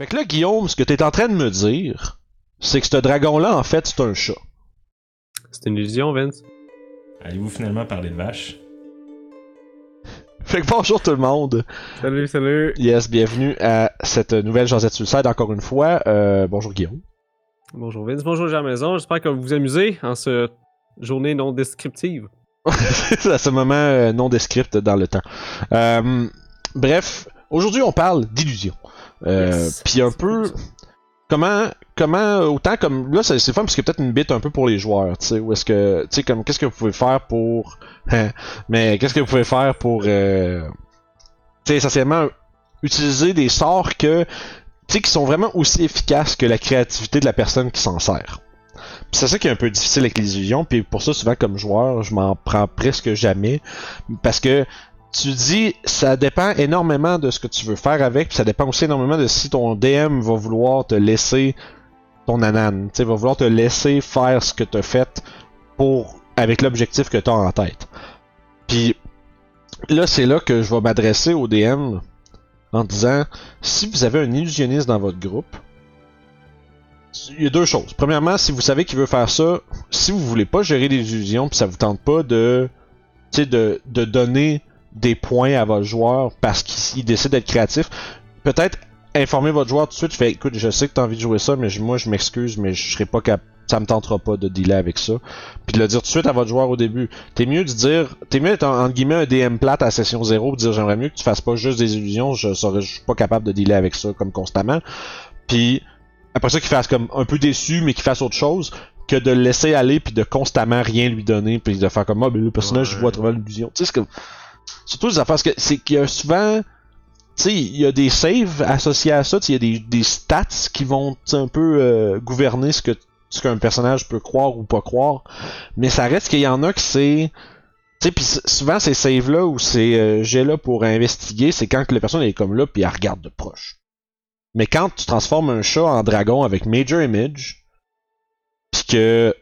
Fait que là, Guillaume, ce que t'es en train de me dire, c'est que ce dragon-là, en fait, c'est un chat. C'est une illusion, Vince. Allez-vous finalement parler de vache? Fait que bonjour tout le monde. Salut, salut. Yes, bienvenue à cette nouvelle Josette Suicide encore une fois. Euh, bonjour Guillaume. Bonjour Vince, bonjour Jean Maison. J'espère que vous vous amusez en ce journée non descriptive. à ce moment euh, non descript dans le temps. Euh, bref, aujourd'hui on parle d'illusion. Euh, Yes. Puis un peu comment comment autant comme là c'est c'est fun parce que peut-être une bite un peu pour les joueurs, tu sais, où est-ce que tu sais comme qu'est-ce que vous pouvez faire pour mais qu'est-ce que vous pouvez faire pour euh, tu sais essentiellement utiliser des sorts que tu sais qui sont vraiment aussi efficaces que la créativité de la personne qui s'en sert. Puis c'est ça qui est un peu difficile avec les illusions, puis pour ça souvent comme joueur, je m'en prends presque jamais parce que tu dis ça dépend énormément de ce que tu veux faire avec, puis ça dépend aussi énormément de si ton DM va vouloir te laisser ton anane, tu va vouloir te laisser faire ce que tu as fait pour avec l'objectif que tu as en tête. Puis là c'est là que je vais m'adresser au DM en disant si vous avez un illusionniste dans votre groupe, il y a deux choses. Premièrement, si vous savez qu'il veut faire ça, si vous voulez pas gérer des illusions, puis ça vous tente pas de, de, de donner des points à votre joueur parce qu'il il décide d'être créatif, peut-être informer votre joueur tout de suite. Fait, écoute, je sais que t'as envie de jouer ça, mais moi je m'excuse, mais je serai pas capable. Ça me tentera pas de dealer avec ça. Puis de le dire tout de suite à votre joueur au début. T'es mieux de dire, t'es mieux d'être en- entre guillemets un DM plate à session 0 de dire j'aimerais mieux que tu fasses pas juste des illusions, je serais je suis pas capable de dealer avec ça comme constamment. Puis après ça qu'il fasse comme un peu déçu mais qu'il fasse autre chose que de le laisser aller puis de constamment rien lui donner puis de faire comme ah ben le personnage je vois à travers l'illusion. Tu sais c'est comme surtout les affaires parce que c'est qu'il y a souvent tu sais, il y a des saves associés à ça, il y a des, des stats qui vont un peu euh, gouverner ce que ce qu'un personnage peut croire ou pas croire, mais ça reste qu'il y en a que c'est tu sais, puis souvent ces saves là ou ces euh, jets là pour investiguer, c'est quand que la personne est comme là puis elle regarde de proche. Mais quand tu transformes un chat en dragon avec Major Image, puis que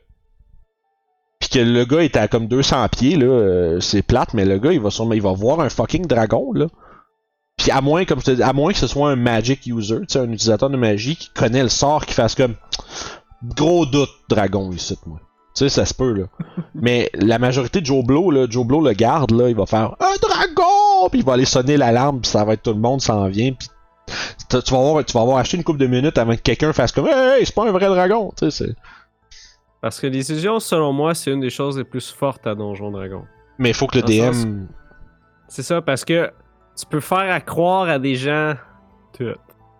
puis que le gars est à comme 200 pieds là, euh, c'est plate, mais le gars il va sûrement il va voir un fucking dragon là. Puis à moins comme je te dis, à moins que ce soit un magic user, tu sais, un utilisateur de magie qui connaît le sort qui fasse comme gros doute dragon ici moi. Tu sais, ça se peut là. Mais la majorité de Joe Blow là, Joe Blow le garde là, il va faire un dragon, puis il va aller sonner l'alarme, puis ça va être tout le monde s'en vient, puis tu vas avoir tu vas avoir acheté une couple de minutes avant que quelqu'un fasse comme hey, hey, c'est pas un vrai dragon, tu sais, c'est Parce que les illusions, selon moi, c'est une des choses les plus fortes à Donjon Dragon. mais il faut que le Dans DM sens- C'est ça, parce que tu peux faire à croire à des gens tout.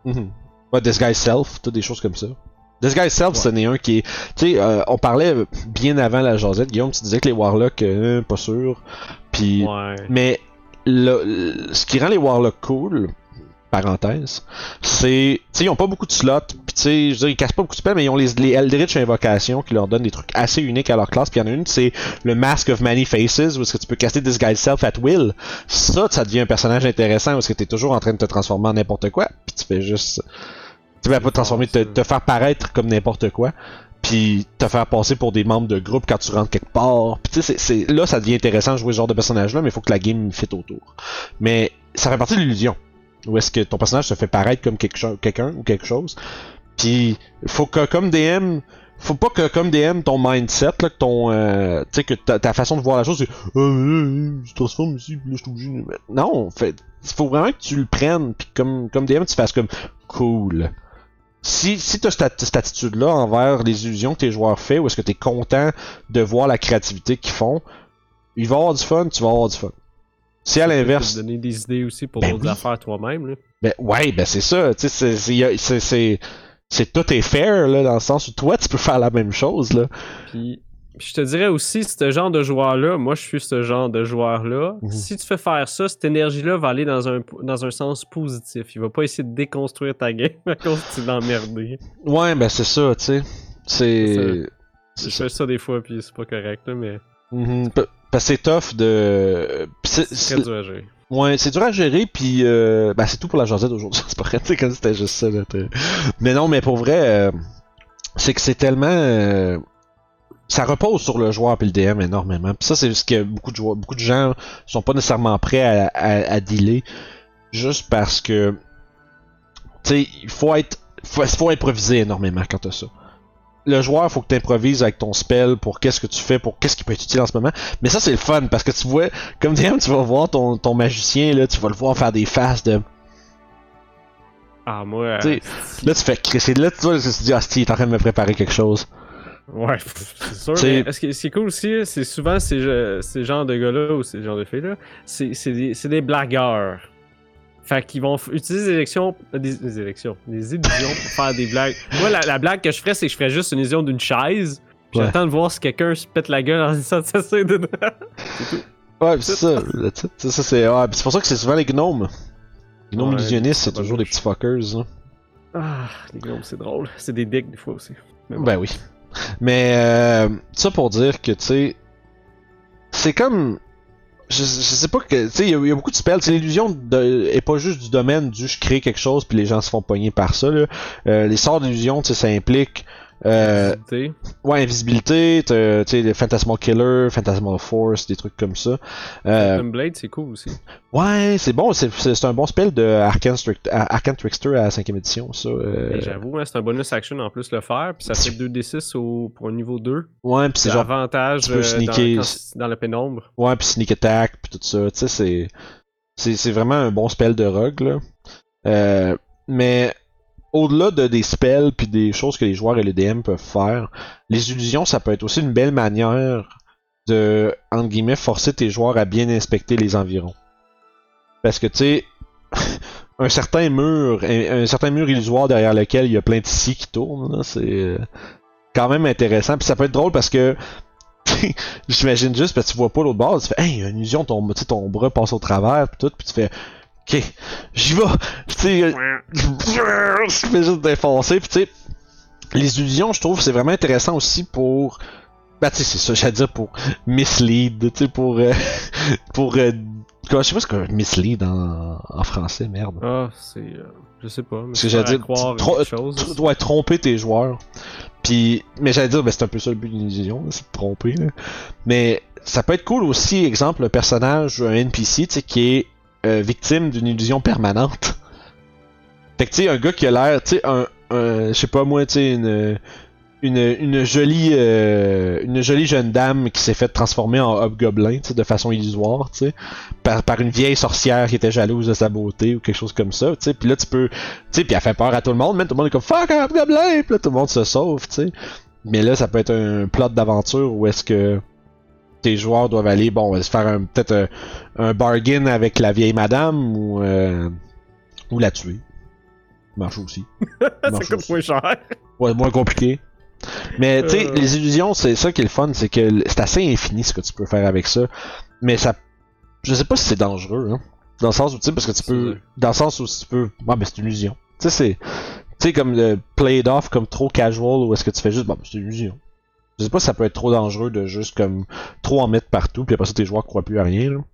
Mhm. Ouais, Disguise Self, tout des choses comme ça. Disguise Self, Ouais. ce n'est un qui est. Tu sais, euh, on parlait bien avant la Josette, Guillaume, tu disais que les Warlocks, euh, pas sûr. Puis. Ouais. Mais le, le- ce qui rend les Warlocks cool, parenthèse, c'est. Tu sais, ils ont pas beaucoup de slots, pis tu sais, je veux dire, ils cassent pas beaucoup de spells, mais ils ont les, les Eldritch Invocations qui leur donnent des trucs assez uniques à leur classe. Puis il y en a une, c'est le Mask of Many Faces, où est-ce que tu peux caster Disguise Self at will. Ça, ça devient un personnage intéressant, est-ce que t'es toujours en train de te transformer en n'importe quoi, puis tu fais juste. Tu vas pas te transformer, te, faire paraître comme n'importe quoi puis te faire passer pour des membres de groupe quand tu rentres quelque part. Puis tu sais, c'est- c'est- là, ça devient intéressant de jouer ce genre de personnage-là, mais il faut que la game fit autour. Mais ça fait partie de l'illusion. Où est-ce que ton personnage se fait paraître comme quelque quelqu'un ou quelque chose. Puis faut que comme DM, faut pas que comme DM ton mindset, là, que ton, euh, tu sais que ta, façon de voir la chose, c'est, euh, euh, je transforme ici, puis là je suis obligé. Non, fait, faut vraiment que tu le prennes, puis comme comme DM, tu fasses comme cool si, si tu as cette, attitude-là envers les illusions que tes joueurs font, ou est-ce que tu es content de voir la créativité qu'ils font, il va y avoir du fun, tu vas avoir du fun. Si à l'inverse, te donner des idées aussi pour Ben d'autres oui. affaires toi-même. Là. ben ouais, ben c'est ça, tu sais, c'est- c'est- tout est fair là dans le sens où toi tu peux faire la même chose là. Puis, puis je te dirais aussi, ce genre de joueur-là, moi je suis ce genre de joueur-là. Mhm. Si tu fais faire ça, cette énergie-là va aller dans un, dans un sens positif. Il va pas essayer de déconstruire ta game à cause que tu l'as emmerdé. Ouais, ben c'est ça, tu sais. C'est Je c'est fais ça des fois, puis c'est pas correct, là, mais Mhm. P- Parce que c'est tough de c'est- dur à gérer. Ouais, c'est dur à gérer, puis euh, ben, c'est tout pour la Josette d'aujourd'hui. C'est pas vrai, comme c'était juste ça. Là, mais non, mais pour vrai, euh, c'est que c'est tellement... euh, ça repose sur le joueur puis le DM énormément. Puis ça, c'est ce que beaucoup de joueurs, beaucoup de gens sont pas nécessairement prêts à, à, à dealer, juste parce que... tu sais, il faut être, faut, faut improviser énormément quand t'as ça. Le joueur, faut que tu improvises avec ton spell pour qu'est-ce que tu fais, pour qu'est-ce qui peut être utile en ce moment. Mais ça, c'est le fun parce que tu vois, comme DM, tu vas voir ton, ton magicien, là, tu vas le voir faire des faces de. Ah, moi. euh, Là, tu fais crisser. Là, tu vois, tu te dis, ah, si, il est en train de me préparer quelque chose. Ouais, c'est sûr. Mais ce qui est cool aussi, c'est souvent ces, ge- ces genres de gars-là ou ces genres de filles-là, c'est c'est des, c'est des blagueurs. Fait qu'ils vont f- utiliser des élections, des, des élections, des illusions pour faire des blagues. Moi, la, la blague que je ferais, c'est que je ferais juste une illusion d'une chaise. Puis Ouais. j'attends de voir si quelqu'un se pète la gueule en disant ça, c'est dedans. Ouais, pis c'est ça. sais, ça, c'est ouais, c'est pour ça que c'est souvent les gnomes. Les gnomes Ouais, illusionnistes, ça c'est toujours des petits fuckers. Là. Ah, les gnomes, c'est drôle. C'est des dicks des fois aussi. Mais bon. Ben oui. Mais euh, ça pour dire que, tu sais, c'est comme. Je, je sais pas que. Tu sais, il y, a- beaucoup de spells. L'illusion est pas juste du domaine du je crée quelque chose puis les gens se font pogner par ça. Là. Euh, les sorts d'illusion, ça implique. Euh, Invisibilité. ouais, invisibilité, tu sais, les Phantasmal Killer, Phantasmal Force, des trucs comme ça. Euh, Blade, c'est cool aussi. ouais, c'est bon, c'est- un bon spell de Arcane, Trickster à la 5ème édition, ça. euh, J'avoue, hein, c'est un bonus action en plus le faire, puis ça fait 2d6 au, pour un niveau 2. ouais, pis c'est genre avantage tu peux euh, sneaker. dans, quand- dans la pénombre. Ouais, puis sneak attack, puis tout ça, tu sais, c'est, c'est, c'est vraiment un bon spell de rogue, là. Euh, mais au-delà de des spells puis des choses que les joueurs et les DM peuvent faire, les illusions, ça peut être aussi une belle manière de, entre guillemets, forcer tes joueurs à bien inspecter les environs. Parce que, tu sais, un certain mur, un, certain mur illusoire derrière lequel il y a plein de scies qui tournent, c'est euh, quand même intéressant. Puis ça peut être drôle parce que J'imagine juste parce que tu vois pas l'autre bord, tu fais Hey, une illusion, ton, ton bras passe au travers, pis tout, puis tu fais Ok, j'y vais! Tu sais, euh, je fais juste défoncer, pis tu sais, les illusions, je trouve, c'est vraiment intéressant aussi pour. Bah, tu sais, c'est ça, j'allais dire pour mislead, tu sais, pour. euh, pour. euh, quoi, je sais pas ce qu'un mislead en, en français, merde. Ah, c'est. euh, je sais pas. Mais Parce que j'allais dire, croire tro- quelque chose. Tu dois tromper tes joueurs. Puis, mais j'allais dire, ben, c'est un peu ça le but d'une illusion, c'est de tromper. là. Mais ça peut être cool aussi, exemple, un personnage, un NPC, tu sais, qui est euh, victime d'une illusion permanente. Fait que tu sais, un gars qui a l'air, tu sais, un, je sais pas moi, tu sais, une, une, une jolie, euh, une jolie jeune dame qui s'est fait transformer en hobgoblin, tu sais, de façon illusoire, tu sais, par, par une vieille sorcière qui était jalouse de sa beauté ou quelque chose comme ça, tu sais. Puis là, tu peux, tu sais, puis elle fait peur à tout le monde, même tout le monde est comme fuck un hobgoblin, puis là tout le monde se sauve, tu sais. Mais là, ça peut être un plot d'aventure où est-ce que tes joueurs doivent aller, bon, se faire un- peut-être un, un bargain avec la vieille madame ou euh, ou la tuer. Marche aussi. ça marche coûte moins cher. Ouais, moins compliqué. Mais tu sais, Euh. les illusions, c'est ça qui est le fun, c'est que c'est assez infini ce que tu peux faire avec ça. Mais ça, je sais pas si c'est dangereux, hein. Dans le sens où tu sais, parce que tu C'est peux, dans le sens où tu peux, ouais, ben c'est une illusion. Tu sais, c'est, tu sais comme le play it off comme trop casual ou est-ce que tu fais juste, bon, ben, c'est une illusion. Je sais pas si ça peut être trop dangereux de juste comme trop en mettre partout, puis après ça tes joueurs croient plus à rien.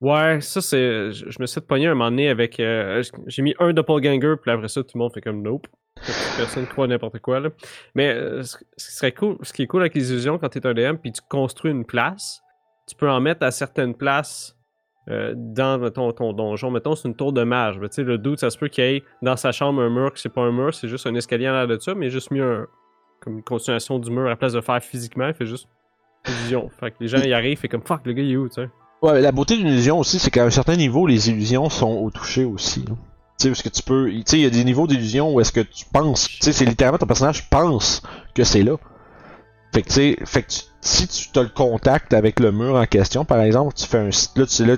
Ouais, ça c'est. Je, me suis pogner un moment donné avec. euh, J'ai mis un doppelganger, puis après ça, tout le monde fait comme nope. Personne croit n'importe quoi. Mais euh, ce serait cool, ce qui est cool avec les illusions quand t'es un DM, puis tu construis une place, tu peux en mettre à certaines places euh, dans ton donjon. Mettons, c'est une tour de mage. Sais, le doute, ça se peut qu'il y ait dans sa chambre un mur, que c'est pas un mur, c'est juste un escalier en l'air de ça, mais juste mis un. Comme une continuation du mur à la place de faire physiquement, il fait juste. Illusion. Fait que les gens y arrivent, fait comme fuck, le gars il est où, tu sais? Ouais, la beauté d'une illusion aussi, c'est qu'à un certain niveau, les illusions sont au toucher aussi. Tu sais, parce que tu peux. Tu sais, il y a des niveaux d'illusion où est-ce que tu penses. Tu sais, c'est littéralement ton personnage pense que c'est là. Fait que tu sais, fait que si tu as le contact avec le mur en question, par exemple, tu fais un. Là, là,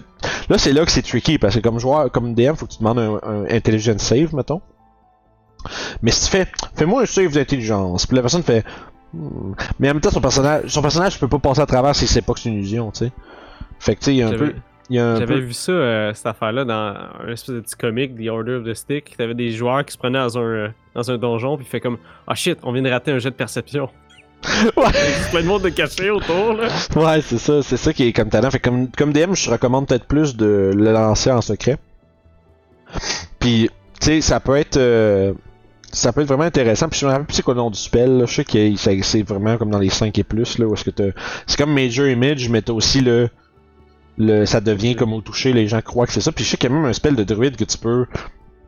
là c'est là que c'est tricky, parce que comme joueur, comme DM, faut que tu demandes un, un save, mettons. Mais si tu fais. Fais-moi un save d'intelligence, puis la personne fait. Hmm. Mais en même temps, son personnage, son personnage peut pas passer à travers s'il sait pas que c'est une illusion, tu sais. Fait que tu sais, il y a un peu. J'avais peu... vu ça, euh, cette affaire-là, dans un espèce de petit comic, The Order of the Stick. T'avais des joueurs qui se prenaient dans un, euh, dans un donjon, puis fait comme Ah shit, on vient de rater un jet de perception. Ouais. Il y a plein de monde de caché autour, là. Ouais, c'est ça, c'est ça qui est comme talent. Fait que comme, comme DM, je recommande peut-être plus de le lancer en secret. Puis, tu sais, ça peut être. euh, ça peut être vraiment intéressant. Puis je me rappelle plus c'est quoi le nom du spell. là. Je sais que c'est vraiment comme dans les 5 et plus. Là, où est-ce que C'est comme Major Image, mais t'as aussi le. le ça devient comme au toucher, les gens croient que c'est ça. Puis je sais qu'il y a même un spell de druide que tu peux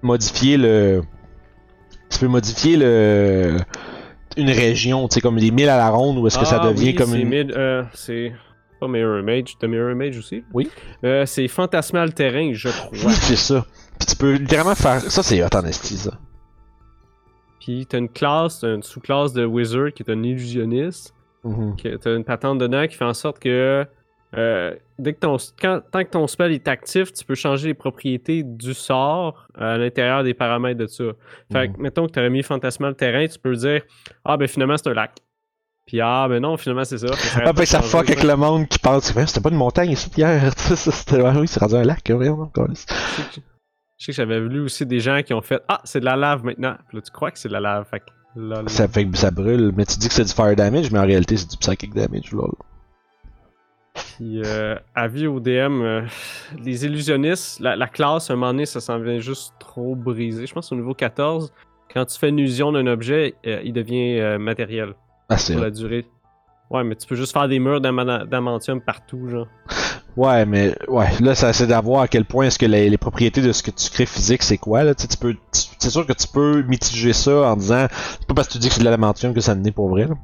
modifier le. Tu peux modifier le une région, tu sais, comme des milles à la ronde, ou est-ce que ça Ah devient oui, comme une. euh, c'est pas Mirror Image. T'as Mirror Image aussi? Oui. Euh, c'est Fantasmal Terrain, je crois. c'est ça. Puis tu peux littéralement faire. Ça, c'est hot en ça. Puis t'as une classe, une sous-classe de Wizard qui est un illusionniste. Mhm. que t'as une patente dedans qui fait en sorte que euh, dès que ton quand- tant que ton spell est actif, tu peux changer les propriétés du sort à l'intérieur des paramètres de ça. Fait que, mettons que tu aurais mis fantasmal terrain, tu peux dire Ah ben finalement c'est un lac. Puis ah ben non, finalement c'est ça. Ah, ben ça fuck avec le monde qui pense. C'était pas une montagne ici, oui, c'est rendu un lac, vraiment. Je sais que- j'avais vu aussi des gens qui ont fait Ah, c'est de la lave maintenant. Puis là, tu crois que c'est de la lave. Fait que. Ça fait que ça brûle. Mais tu dis que c'est du fire damage, mais en réalité, c'est du psychic damage, lol. Puis, euh, avis au DM, euh, les illusionnistes, la, la classe, à un moment donné, ça s'en vient juste trop brisé. Je pense au niveau 14, quand tu fais une illusion d'un objet, euh, il devient euh, matériel Ah, c'est pour la durée. Ouais, mais tu peux juste faire des murs d'ama- d'amantium partout, genre. Ouais, mais ouais, là, ça c'est d'avoir à quel point est-ce que les, les propriétés de ce que tu crées physique, c'est quoi, là. Tu sais, tu peux. tu- C'est sûr que tu peux mitiger ça en disant. C'est pas parce que tu dis que c'est de l'adamantium que ça n'est pour vrai, là.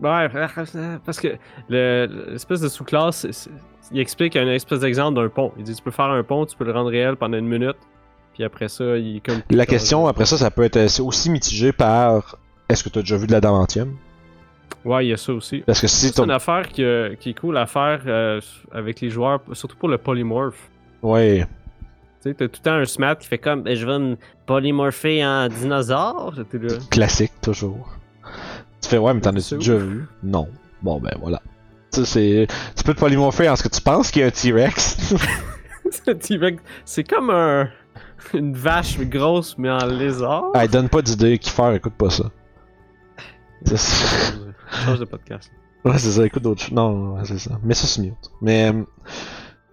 Ouais, parce que le- l'espèce de sous-classe, il explique un espèce d'exemple d'un pont. Il dit tu peux faire un pont, tu peux le rendre réel pendant une minute, puis après ça, il comme. La question après ça, ça peut être aussi mitigé par. Est-ce que tu as déjà vu de l'adamantium? Ouais, il y a ça aussi. Parce que si C'est une affaire qui, euh, qui est cool à faire euh, avec les joueurs, surtout pour le polymorph. Ouais. Tu sais, t'as tout le temps un smat qui fait comme, Ben, je vais me polymorpher en dinosaure. Là. Classique, toujours. Tu fais, ouais, mais t'en as-tu déjà vu? Non. Bon, ben voilà. Tu sais. Tu peux te polymorpher en ce que tu penses qu'il y a un T-Rex. C'est un T-Rex. C'est comme un, une vache grosse, mais en lézard. hey, donne pas d'idée qui faire, écoute pas ça. Change de podcast. Ouais, c'est ça, écoute d'autres choses. Non, ouais, c'est ça. Mais ça, c'est mute. Mais. Euh,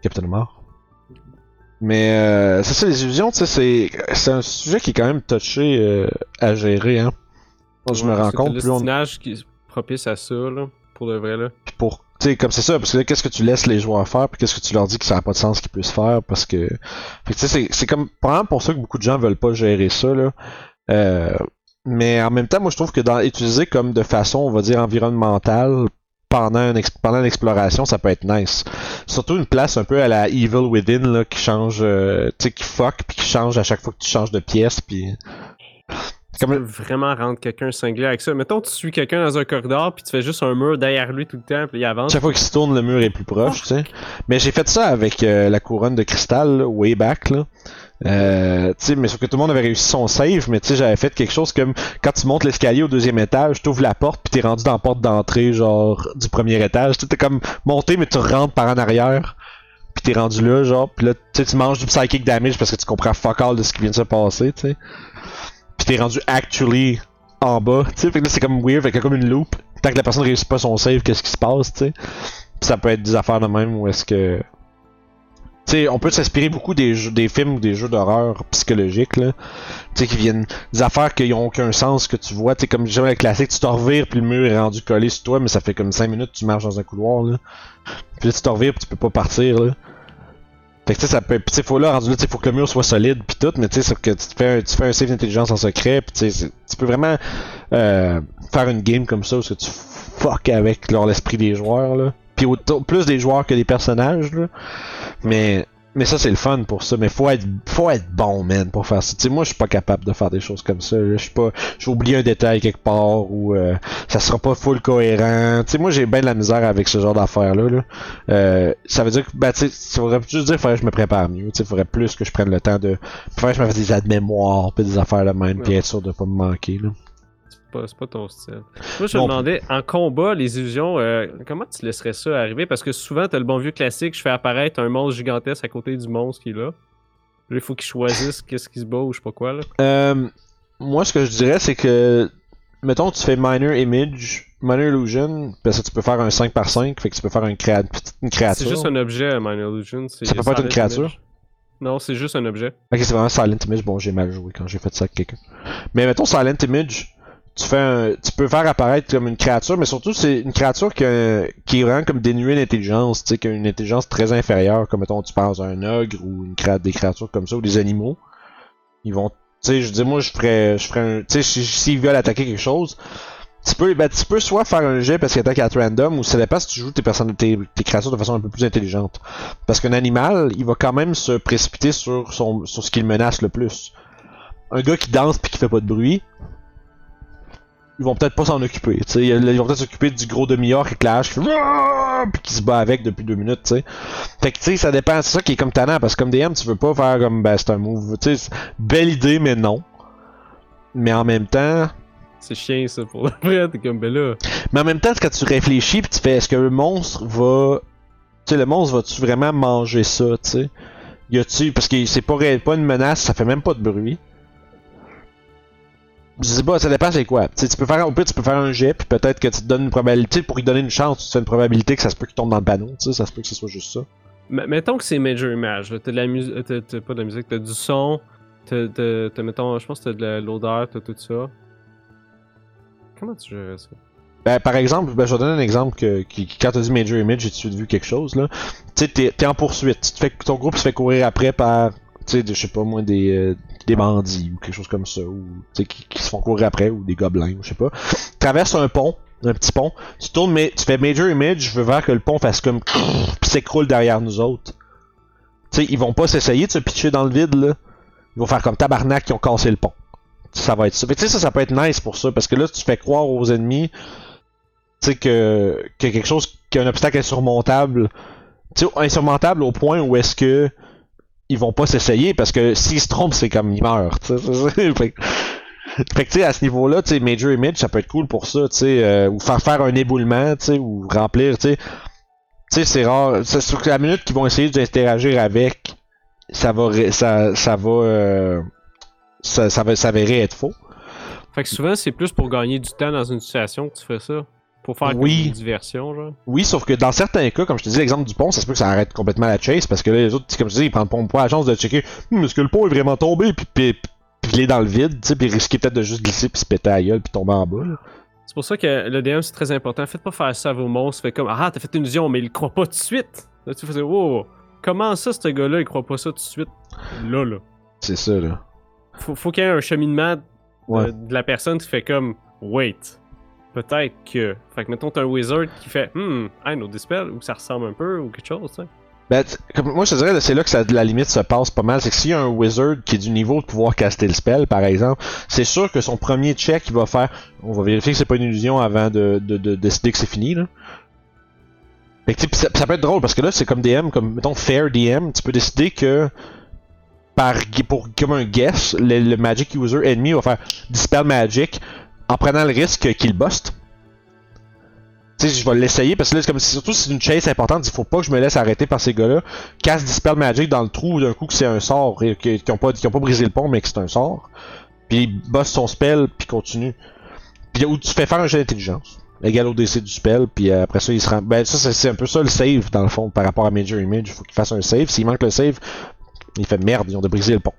Captain mort. Mais euh, c'est ça, les illusions, tu sais, c'est, c'est un sujet qui est quand même touché euh, à gérer, hein. Je me rends compte, le plus on. destinage qui est propice à ça, là, pour de vrai, là. Puis pour. Tu sais, comme c'est ça, parce que là, qu'est-ce que tu laisses les joueurs faire, puis qu'est-ce que tu leur dis que ça n'a pas de sens qu'ils puissent faire, parce que. Fait que tu sais, c'est, c'est comme. Probablement pour ça que beaucoup de gens veulent pas gérer ça, là. Euh, mais en même temps, moi, je trouve que dans utiliser comme de façon, on va dire, environnementale, pendant une, pendant l'exploration, ça peut être nice. Surtout une place un peu à la Evil Within, là, qui change, euh, tu sais, qui fuck, puis qui change à chaque fois que tu changes de pièce, puis... Tu Comme- peux vraiment rendre quelqu'un cinglé avec ça. Mettons, tu suis quelqu'un dans un corridor, puis tu fais juste un mur derrière lui tout le temps, puis il avance. Chaque fois qu'il se tourne, le mur est plus proche, tu sais. Mais j'ai fait ça avec euh, la couronne de cristal, là, way back, là. Euh, mais sauf que tout le monde avait réussi son save, mais tu sais, j'avais fait quelque chose comme quand tu montes l'escalier au deuxième étage, tu ouvres la porte, puis t'es rendu dans la porte d'entrée, genre, du premier étage. Tu t'es comme monté, mais tu rentres par en arrière, puis t'es rendu là, genre, puis là, tu manges du psychic damage parce que tu comprends fuck all de ce qui vient de se passer, tu sais. Puis t'es rendu actually en bas, tu sais, fait que là, c'est comme weird, fait a comme une loop. Tant que la personne réussit pas son save, qu'est-ce qui se passe, tu sais. Ça peut être des affaires de même où est-ce que. Sais, on peut s'inspirer beaucoup des, des films ou des jeux d'horreur psychologiques, là. Tu sais, qui viennent. Des affaires qui ont aucun sens que tu vois. Tu sais, comme jamais classique, tu te revires puis le mur est rendu collé sur toi, mais ça fait comme 5 minutes que tu marches dans un couloir, là. Puis là, tu te revires puis tu peux pas partir, là. Fait que tu sais, ça peut. Puis faut là, rendu là, tu faut que le mur soit solide puis tout, mais tu sais, que tu fais un, tu fais un save d'intelligence en secret, puis tu peux vraiment euh, faire une game comme ça où tu fuck avec l'esprit des joueurs, là. Puis plus des joueurs que des personnages, là. Mais, mais ça, c'est le fun pour ça. Mais faut être, faut être bon, man, pour faire ça. Tu sais, moi, je suis pas capable de faire des choses comme ça. Je suis pas, j'ai oublié un détail quelque part ou euh, ça sera pas full cohérent. Tu sais, moi, j'ai bien de la misère avec ce genre d'affaires-là. Là. Euh, ça veut dire que, ben, tu voudrait juste dire faudrait que je me prépare mieux. Tu sais, il faudrait plus que je prenne le temps de, faudrait que je me fasse des aides mémoire, puis des affaires de même, puis être sûr de pas me manquer, là. C'est pas, pas ton style. Moi, je me demandais, en combat, les illusions, euh, comment tu laisserais ça arriver? Parce que souvent, t'as le bon vieux classique, je fais apparaître un monstre gigantesque à côté du monstre qui est là. Là, il faut qu'il choisisse qu'est-ce qui se bat ou je sais pas quoi, là. Euh, moi, ce que je dirais, c'est que, mettons, tu fais Minor Image, Minor Illusion, parce que tu peux faire un 5 par 5, fait que tu peux faire une, créa- une créature. C'est juste un objet, Minor Illusion. c'est Ça peut pas être une créature? Image. Non, c'est juste un objet. Ok, c'est vraiment Silent Image. Bon, j'ai mal joué quand j'ai fait ça avec quelqu'un. Mais mettons Silent Image, tu fais un, tu peux faire apparaître comme une créature, mais surtout c'est une créature qui, qui est vraiment comme dénuée d'intelligence, tu sais, qui a une intelligence très inférieure, comme mettons tu penses à un ogre ou une créa- des créatures comme ça ou des animaux. Ils vont, tu sais, je dis moi, je ferais, je ferais un, tu sais, si- s'ils veulent attaquer quelque chose, tu peux, ben, tu peux soit faire un jet parce qu'il attaque à random, ou ça dépend si tu joues tes personnes, tes, tes créatures de façon un peu plus intelligente. Parce qu'un animal, il va quand même se précipiter sur son, sur ce qu'il menace le plus. Un gars qui danse puis qui fait pas de bruit, ils vont peut-être pas s'en occuper. tu sais. Ils vont peut-être s'occuper du gros demi-heure qui clash, qui puis qui se bat avec depuis deux minutes. tu sais. Fait que tu sais, ça dépend. C'est ça qui est comme talent parce que comme DM, tu veux pas faire comme ben c'est un move. Belle idée mais non. Mais en même temps, C'est chiant ça pour le vrai, t'es comme ben là. mais en même temps, quand tu réfléchis pis tu fais est-ce que le monstre va. Tu sais, le monstre va-tu vraiment manger ça, tu sais? Y a-tu. Parce que c'est pas, pas une menace, ça fait même pas de bruit. Je sais pas, ça dépend c'est quoi. Tu peux faire, au pire, tu peux faire un jet, puis peut-être que tu te donnes une probabilité, pour lui donner une chance, tu fais une probabilité que ça se peut qu'il tombe dans le panneau, tu sais, ça se peut que ce soit juste ça. M- mettons que c'est Major Image, t'as de la musique, t'as, t'as pas de la musique, t'as du son, t'as, t'as, t'as, mettons, je pense que t'as de la- l'odeur, t'as tout ça. Comment tu gères ça? Ben, par exemple, ben, je vais donner un exemple que, qui, qui- quand tu dit Major Image, j'ai tout de vu quelque chose, là. Tu sais, t'es, en poursuite. Tu te fais, ton groupe se fait courir après par, tu sais, je sais pas moi, des, euh, des bandits ou quelque chose comme ça, ou, qui, se font courir après, ou des gobelins, je sais pas. Traverse un pont, un petit pont, tu tournes, mais tu fais Major Image, je veux voir que le pont fasse comme, pis s'écroule derrière nous autres. Tu sais, ils vont pas s'essayer de se pitcher dans le vide, là. Ils vont faire comme tabarnak qui ont cassé le pont. Ça va être ça. Que, tu sais, ça, ça peut être nice pour ça, parce que là, tu fais croire aux ennemis, tu sais, que, que quelque chose, qu'un obstacle insurmontable, tu sais, insurmontable au point où est-ce que ils vont pas s'essayer, parce que s'ils se trompent, c'est comme ils meurent, fait que, tu sais, à ce niveau-là, tu sais, Major Image, ça peut être cool pour ça, tu sais, euh, ou faire faire un éboulement, tu sais, ou remplir, tu sais. Tu sais, c'est rare. C'est sur la minute qu'ils vont essayer d'interagir avec, ça va, ça, ça va, euh, ça, ça va s'avérer être faux. Fait que souvent, c'est plus pour gagner du temps dans une situation que tu fais ça. Pour faire Oui. une diversion, genre. Oui, sauf que dans certains cas, comme je te dis, l'exemple du pont, ça se peut que ça arrête complètement la chase parce que là, les autres, comme je te dis, ils prennent pas la chance de checker Hum, est-ce que le pont est vraiment tombé puis, puis, puis il est dans le vide, tu sais, puis risquer peut-être de juste glisser puis se péter à la gueule puis tomber en bas. là. C'est pour ça que le DM, c'est très important. Faites pas faire ça à vos monstres. Fait comme, ah, t'as fait une illusion, mais il croit pas tout de suite. Là, tu fais, wow, comment ça, ce gars-là, il croit pas ça tout de suite? Là, là. C'est ça, là. Faut, faut qu'il y ait un cheminement de, Ouais. de la personne qui fait comme, wait, peut-être que. Fait que, mettons, t'as un wizard qui fait, hmm, I know dispel, ou ça ressemble un peu, ou quelque chose, sais. Ben, moi, je te dirais, c'est là que la limite se passe pas mal. C'est que s'il y a un wizard qui est du niveau de pouvoir caster le spell, par exemple, c'est sûr que son premier check, il va faire. On va vérifier que c'est pas une illusion avant de, de, de décider que c'est fini, là. Fait que, ça, ça peut être drôle parce que là, c'est comme DM, comme, mettons, fair DM, tu peux décider que. Par, pour, comme un guess, le magic user ennemi va faire Dispel Magic en prenant le risque qu'il buste. Tu sais, je vais l'essayer parce que là, c'est comme si, surtout si c'est une chase importante, il faut pas que je me laisse arrêter par ces gars-là. Casse Dispel Magic dans le trou d'un coup que c'est un sort, et que- qui ont pas, pas brisé le pont, mais que c'est un sort. Puis il bosse son spell, puis continue. Puis où tu fais faire un jeu d'intelligence. Égal au DC du spell, puis euh, après ça, il se rend. Ben, ça, c'est- c'est un peu ça le save, dans le fond, par rapport à Major Image. Il faut qu'il fasse un save. S'il manque le save, il fait merde, ils ont de briser le pont.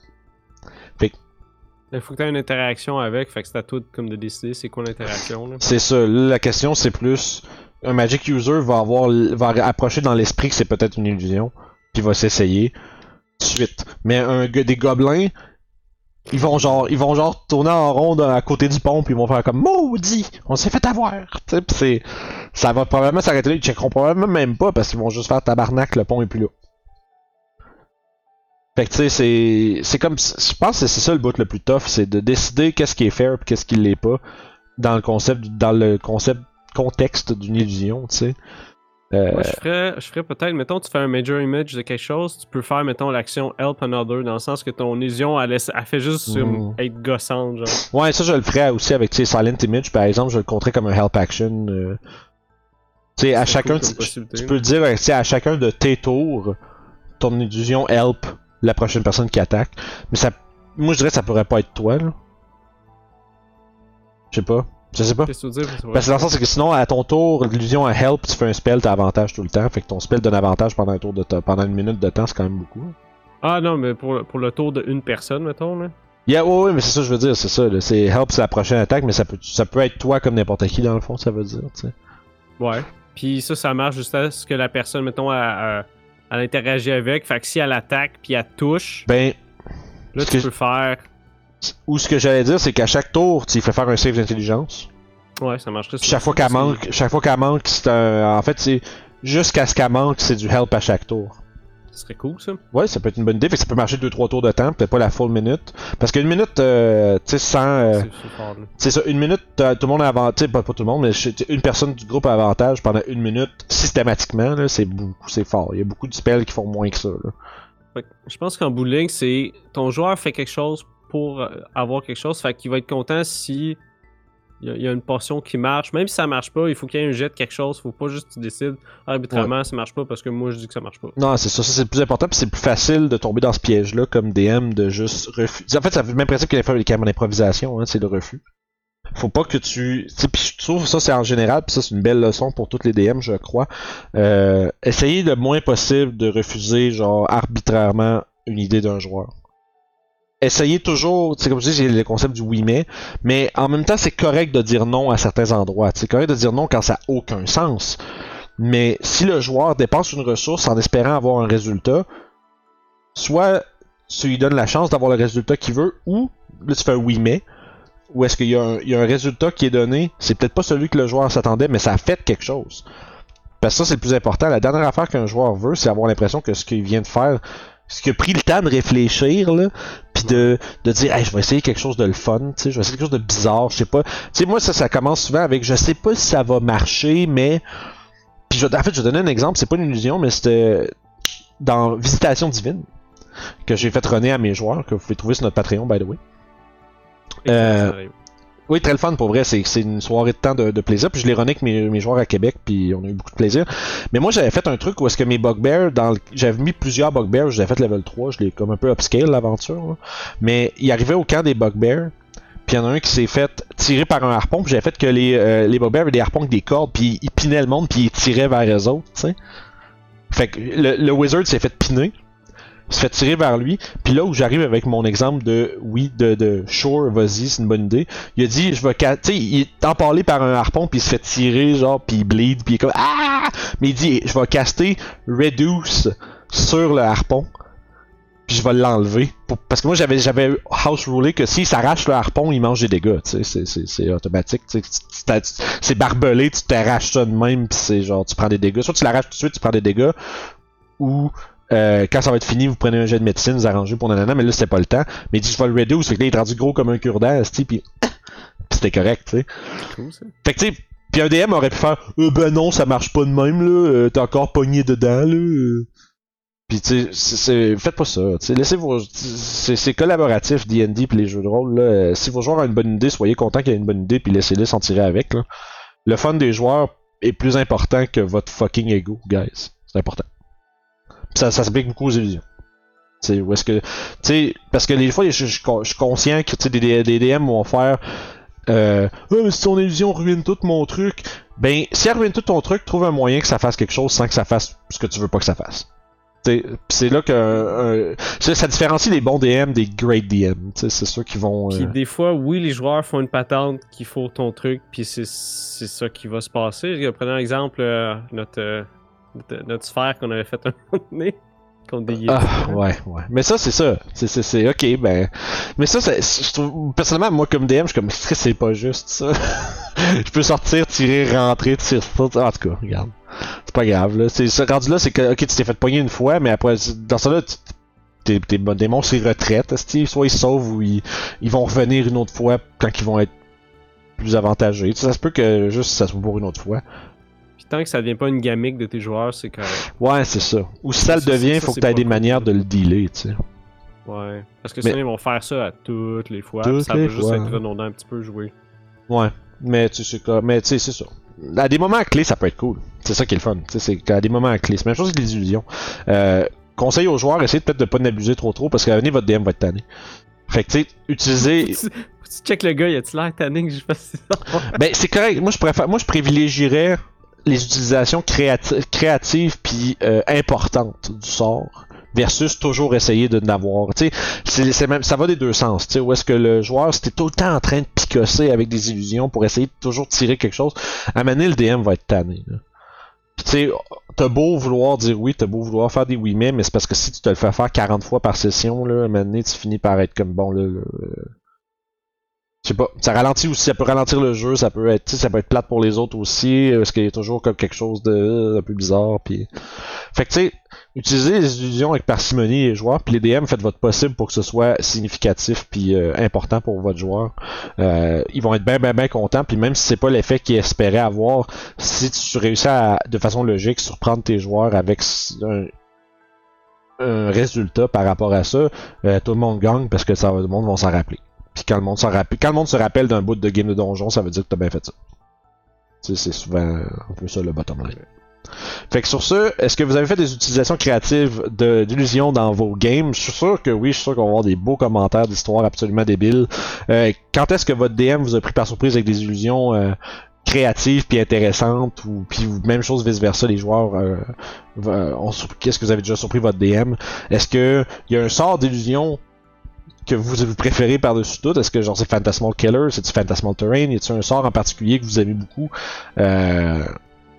Il faut que t'aies une interaction avec, fait que c'est à toi comme de décider c'est quoi l'interaction. C'est ça. La question, c'est plus. Un Magic User va avoir va approcher dans l'esprit que c'est peut-être une illusion, puis va s'essayer. Suite. Mais un des gobelins, ils vont genre, ils vont genre tourner en rond à côté du pont, puis ils vont faire comme maudit, on s'est fait avoir. Tu c'est, ça va probablement s'arrêter là. Ils checkeront probablement même pas parce qu'ils vont juste faire tabarnak, le pont est plus là. Fait que tu sais, c'est, c'est comme, je pense que c'est ça le bout le plus tough, c'est de décider qu'est-ce qui est fair, puis qu'est-ce qui l'est pas dans le concept, dans le concept contexte d'une illusion, tu sais. Euh, Moi, je ferais, je ferais peut-être, mettons, tu fais un major image de quelque chose, tu peux faire, mettons, l'action help another, dans le sens que ton illusion, elle, elle fait juste Mm. être gossante, genre. Ouais, ça je le ferais aussi avec tu sais, Silent Image, par exemple, je le compterais comme un help action. euh. Tu sais, à chacun, tu, peux dire, tu sais, à chacun de tes tours, ton illusion help la prochaine personne qui attaque. Mais ça, moi je dirais que ça pourrait pas être toi, là. Je sais pas. Je sais pas. Qu'est-ce que tu veux dire? C'est vrai. Parce que dans le sens, c'est que sinon, à ton tour, l'illusion à help, tu fais un spell, t'as avantage tout le temps. Fait que ton spell donne avantage pendant un tour de temps. Pendant une minute de temps, c'est quand même beaucoup. Ah non, mais pour, pour le tour d'une personne, mettons, là. Yeah, ouais, ouais, mais c'est ça que je veux dire, c'est ça. C'est help, c'est la prochaine attaque, mais ça peut, ça peut être toi comme n'importe qui dans le fond, ça veut dire, tu sais. Ouais. Puis ça, ça marche juste à ce que la personne, mettons, elle, elle interagit avec. Fait que si elle attaque, puis elle touche, Ben, là, tu peux faire. Ou ce que j'allais dire, c'est qu'à chaque tour, tu fais faire un save d'intelligence. Ouais, ça marcherait. Chaque fois qu'elle manque, chaque fois qu'elle manque, c'est un. En fait, c'est jusqu'à ce qu'elle manque, c'est du help à chaque tour. Ce serait cool, ça. Ouais, ça peut être une bonne idée. Fait que ça peut marcher 2-3 tours de temps, peut-être pas la full minute. Parce qu'une minute, euh, tu sais, sans. euh, C'est ça, une minute, tout le monde a avantage, pas, pas tout le monde, mais une personne du groupe a avantage pendant une minute, systématiquement, là, c'est beaucoup, c'est fort. Il y a beaucoup de spells qui font moins que ça, là. Fait que je pense qu'en ligne, c'est ton joueur fait quelque chose pour euh, avoir quelque chose. Fait qu'il va être content si il y, a- il y a une portion qui marche. Même si ça marche pas, il faut qu'il y ait un jet de quelque chose. Faut pas juste que tu décides arbitrairement ça marche pas parce que moi je dis que ça marche pas. Non, c'est ça, ça c'est le plus important, puis c'est plus facile de tomber dans ce piège-là comme DM de juste refuser. En fait, ça fait le même principe que les quand même en improvisation, hein, c'est le refus. Faut pas que tu. Puis je trouve ça c'est en général, puis ça c'est une belle leçon pour toutes les DM, je crois. Euh, essayez le moins possible de refuser, genre, arbitrairement une idée d'un joueur. Essayez toujours, c'est comme je dis, j'ai le concept du oui mais, mais en même temps c'est correct de dire non à certains endroits. C'est correct de dire non quand ça n'a aucun sens. Mais si le joueur dépense une ressource en espérant avoir un résultat, soit tu lui donnes la chance d'avoir le résultat qu'il veut, ou là tu fais un oui mais, ou est-ce qu'il y, y a un résultat qui est donné, c'est peut-être pas celui que le joueur s'attendait, mais ça a fait quelque chose. Parce que ça c'est le plus important. La dernière affaire qu'un joueur veut, c'est avoir l'impression que ce qu'il vient de faire, ce qu'il a pris le temps de réfléchir, là, puis de, de dire, hey, je vais essayer quelque chose de le fun, tu sais, je vais essayer quelque chose de bizarre, je sais pas. Tu sais, moi ça, ça commence souvent avec, je sais pas si ça va marcher, mais puis je, en fait, je vais donner un exemple, c'est pas une illusion, mais c'était dans Visitation Divine que j'ai fait runner à mes joueurs, que vous pouvez trouver sur notre Patreon, by the way. Euh. Oui, très le fun pour vrai, c'est une soirée de temps de, plaisir, puis je l'ai avec mes, joueurs à Québec, puis on a eu beaucoup de plaisir. Mais moi, j'avais fait un truc où est-ce que mes bugbears, dans le- j'avais mis plusieurs bugbears, j'avais fait level 3, je l'ai comme un peu upscale l'aventure, mais il arrivait au camp des bugbears, puis il y en a un qui s'est fait tirer par un harpon, puis j'avais fait que les, euh, les bugbears avaient des harpons avec des cordes, puis ils pinaient le monde, puis ils tiraient vers eux autres, tu sais. Fait que le, le wizard s'est fait piner, se fait tirer vers lui, puis là où j'arrive avec mon exemple de oui, de, de sure, vas-y, c'est une bonne idée, il a dit, je vais, tu sais, il est empalé par un harpon, puis il se fait tirer, genre, puis il bleed, puis il est comme, ah! Mais il dit, je vais caster Reduce sur le harpon, puis je vais l'enlever. Parce que moi, j'avais, j'avais house rulé que s'il s'arrache le harpon, il mange des dégâts, c'est, c'est, c'est automatique, c'est barbelé, tu t'arraches ça de même, puis c'est genre, tu prends des dégâts. Soit tu l'arraches tout de suite, tu prends des dégâts, ou euh, quand ça va être fini, vous prenez un jet de médecine, vous arrangez pour nanana, mais là c'était pas le temps. Mais il dit je vais le reduce, fait que là il est rendu gros comme un cure-dent, puis puis c'était correct, tu sais. C'est cool, ça. Fait que tu sais, puis un DM aurait pu faire euh, ben non, ça marche pas de même là, euh, t'es encore pogné dedans là. euh. Puis tu sais, faites pas ça, tu sais, laissez vos c'est c'est collaboratif D&D puis les jeux de rôle là. Euh, Si vos joueurs ont une bonne idée, soyez contents qu'il y ait une bonne idée puis laissez-les s'en tirer avec là. Le fun des joueurs est plus important que votre fucking ego, guys. C'est important. Ça, s'applique beaucoup aux illusions. Tu sais, où est-ce que. Parce que les fois, je, je- je suis conscient que tu sais, des, des DM vont faire. Euh, Ah, mais si ton illusion ruine tout mon truc. Ben, si elle ruine tout ton truc, trouve un moyen que ça fasse quelque chose sans que ça fasse ce que tu veux pas que ça fasse. C'est là que. euh, ça, différencie les bons DM des great DM. C'est ceux qui vont. Puis euh, des fois, oui, les joueurs font une patente qu'il faut ton truc, puis c'est ça qui va se passer. Prenons exemple euh, notre, euh, notre, sphère qu'on avait fait un moment donné. Ah, ouais, ouais. Mais ça, c'est ça. C'est, c'est, c'est, ok, ben. Mais ça, c'est, je trouve, personnellement, moi, comme DM, je suis comme, c'est pas juste ça. je peux sortir, tirer, rentrer, tirer, ça. En tout cas, regarde. C'est pas grave, là. C'est, ce rendu là, c'est que, ok, tu t'es fait pogner une fois, mais après, dans ça là, tes, tes monstres, ils retraitent, soit ils sauvent ou ils, ils vont revenir une autre fois quand ils vont être plus avantagés. Ça se peut que juste ça soit pour une autre fois. Tant que ça devient pas une gamique de tes joueurs, c'est correct. Ouais, c'est ça. Ou si ça le devient, faut que tu aies des cool. manières de le dealer, tu sais. Ouais. Parce que Mais- sinon, ils vont faire ça à toutes les fois. Toutes ça les va juste fois. être redondant un petit peu joué. Ouais, mais tu sais quoi, mais tu sais c'est ça. À des moments clés, ça peut être cool. C'est ça qui est le fun. Tu sais, c'est qu'à des moments clés, c'est la même chose que les illusions. Euh, conseil aux joueurs, essayez peut-être de pas n'abuser trop trop parce qu'à l'avenir votre DM va être tanné. Fait que tu sais, utilisez. tu, tu check le gars, y a-tu l'air tanné que je fasse ça? ben c'est correct. Moi je préfère, moi je privilégierais les utilisations créati- créatives puis euh, importantes du sort versus toujours essayer de n'avoir. C'est- même, ça va des deux sens. Où est-ce que le joueur, c'était tout le temps en train de picosser avec des illusions pour essayer de toujours tirer quelque chose, à donné, le DM va être tanné. tu sais, t'as beau vouloir dire oui, t'as beau vouloir faire des oui mais, mais c'est parce que si tu te le fais faire 40 fois par session, là, à un moment donné, tu finis par être comme bon là. là, je sais pas, ça ralentit aussi, ça peut ralentir le jeu, ça peut être, ça peut être plate pour les autres aussi, parce qu'il y a toujours comme quelque chose de euh, un peu bizarre, puis fait que tu sais, utilisez les illusions avec parcimonie les joueurs, puis les DM faites votre possible pour que ce soit significatif puis euh, important pour votre joueur. Euh, ils vont être bien bien bien contents, puis même si c'est pas l'effet qu'ils espéraient avoir, si tu réussis à de façon logique surprendre tes joueurs avec un, un résultat par rapport à ça, euh, tout le monde gagne parce que ça, le monde va s'en rappeler. Puis quand le monde s'en rappelle, quand le se d'un bout de game de donjon, ça veut dire que t'as bien fait ça. C'est souvent un peu ça le bottom line. Fait que sur ce, est-ce que vous avez fait des utilisations créatives d'illusions dans vos games? Je suis sûr que oui, je suis sûr qu'on va avoir des beaux commentaires d'histoires absolument débiles. Euh, quand est-ce que votre DM vous a pris par surprise avec des illusions euh, créatives puis intéressantes ou puis même chose vice versa les joueurs euh, euh, ont surpris- qu'est-ce que vous avez déjà surpris votre DM est-ce que il y a un sort d'illusion que vous, vous préférez par-dessus tout? Est-ce que genre c'est Phantasmal Killer? C'est du Phantasmal Terrain? Y a-t-il un sort en particulier que vous aimez beaucoup? Euh,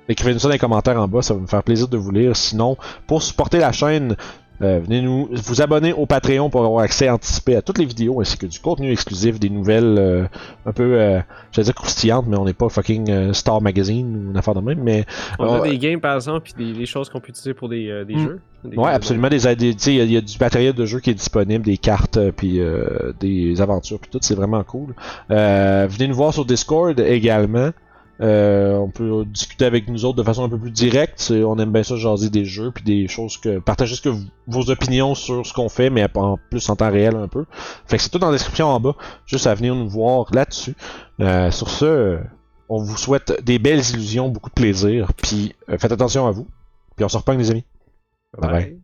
Écrivez-nous ça dans les commentaires en bas, ça va me faire plaisir de vous lire. Sinon, pour supporter la chaîne, euh, venez nous vous abonner au Patreon pour avoir accès anticipé à toutes les vidéos ainsi que du contenu exclusif, des nouvelles euh, un peu, euh, j'allais dire croustillantes, mais on n'est pas fucking euh, Star Magazine ou une affaire de même. Mais On a Ouais. des games par exemple, puis des, des choses qu'on peut utiliser pour des, euh, des Mm. jeux. Des ouais, absolument des, des tu sais, il y, y a du matériel de jeu qui est disponible, des cartes, euh, puis euh, des aventures, puis tout, c'est vraiment cool. Euh, venez nous voir sur Discord également. Euh, on peut discuter avec nous autres de façon un peu plus directe. On aime bien ça jaser des jeux puis des choses que partager ce que vos opinions sur ce qu'on fait, mais en plus en temps réel un peu. Fait que c'est tout dans la description en bas, juste à venir nous voir là-dessus. Euh, sur ce, on vous souhaite des belles illusions, beaucoup de plaisir, puis euh, faites attention à vous. Puis on se reprend les amis. Bye.